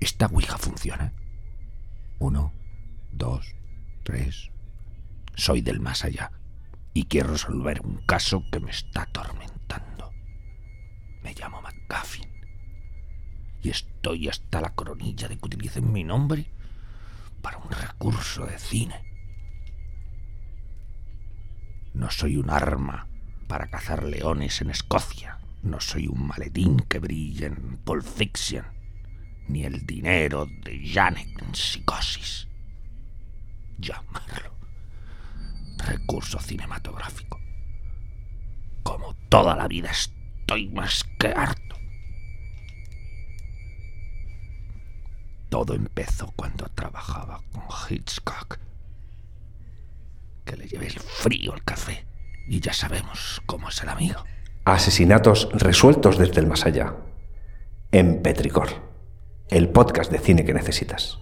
Esta Ouija funciona. Uno, dos, tres. Soy del más allá y quiero resolver un caso que me está atormentando. Me llamo McGuffin y estoy hasta la coronilla de que utilicen mi nombre para un recurso de cine. No soy un arma para cazar leones en Escocia. No soy un maletín que brille en Pulp Fiction. Ni el dinero de Janek en Psicosis. Llamarlo recurso cinematográfico. Como toda la vida estoy más que harto. Todo empezó cuando trabajaba con Hitchcock. Que le llevé el frío al café. Y ya sabemos cómo es el amigo. Asesinatos resueltos desde el más allá. En Petricor. El podcast de cine que necesitas.